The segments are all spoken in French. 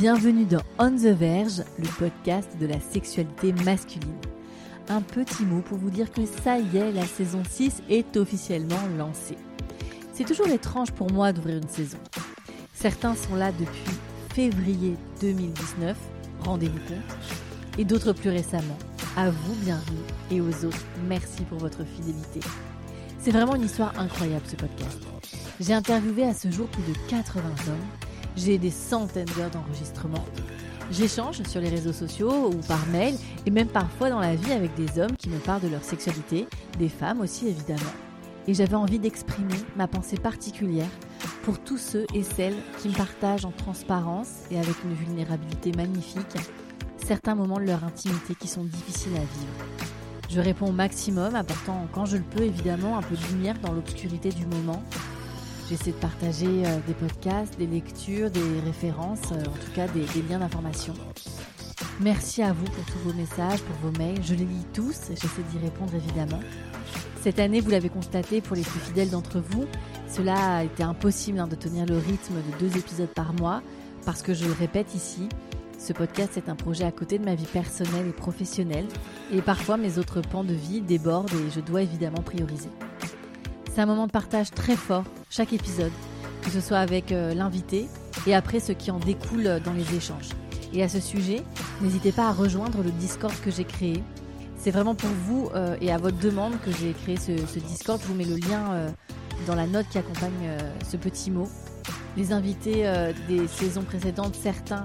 Bienvenue dans On the Verge, le podcast de la sexualité masculine. Un petit mot pour vous dire que ça y est, la saison 6 est officiellement lancée. C'est toujours étrange pour moi d'ouvrir une saison. Certains sont là depuis février 2019, rendez-vous compte, et d'autres plus récemment. À vous, bienvenue, et aux autres, merci pour votre fidélité. C'est vraiment une histoire incroyable ce podcast. J'ai interviewé à ce jour plus de 80 hommes j'ai des centaines d'heures d'enregistrement. J'échange sur les réseaux sociaux ou par mail et même parfois dans la vie avec des hommes qui me parlent de leur sexualité, des femmes aussi évidemment. Et j'avais envie d'exprimer ma pensée particulière pour tous ceux et celles qui me partagent en transparence et avec une vulnérabilité magnifique certains moments de leur intimité qui sont difficiles à vivre. Je réponds au maximum, apportant quand je le peux évidemment un peu de lumière dans l'obscurité du moment J'essaie de partager euh, des podcasts, des lectures, des références, euh, en tout cas des, liens d'information. Merci à vous pour tous vos messages, pour vos mails. Je les lis tous j'essaie d'y répondre évidemment. Cette année, vous l'avez constaté pour les plus fidèles d'entre vous, cela a été impossible hein, de tenir le rythme de deux épisodes par mois parce que je le répète ici, ce podcast est un projet à côté de ma vie personnelle et professionnelle et parfois mes autres pans de vie débordent et je dois évidemment prioriser. C'est un moment de partage très fort, chaque épisode, que ce soit avec euh, l'invité et après ce qui en découle euh, dans les échanges. Et à ce sujet, n'hésitez pas à rejoindre le Discord que j'ai créé. C'est vraiment pour vous euh, et à votre demande que j'ai créé ce, Discord. Je vous mets le lien dans la note qui accompagne ce petit mot. Les invités des saisons précédentes, certains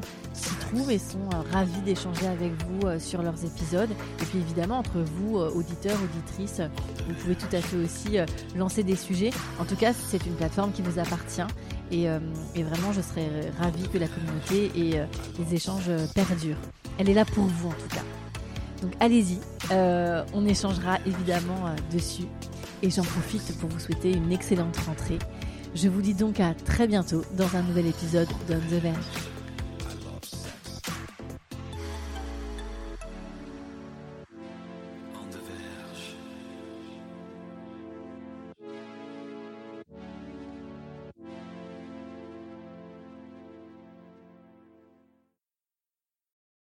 et sont euh, ravis d'échanger avec vous euh, sur leurs épisodes. Et puis évidemment, entre vous, euh, auditeurs, auditrices, vous pouvez tout à fait aussi lancer des sujets. En tout cas, c'est une plateforme qui vous appartient. Et, vraiment, je serais ravie que la communauté et les échanges perdurent. Elle est là pour vous en tout cas. Donc allez-y, on échangera évidemment dessus. Et j'en profite pour vous souhaiter une excellente rentrée. Je vous dis donc à très bientôt dans un nouvel épisode d'On the Verge.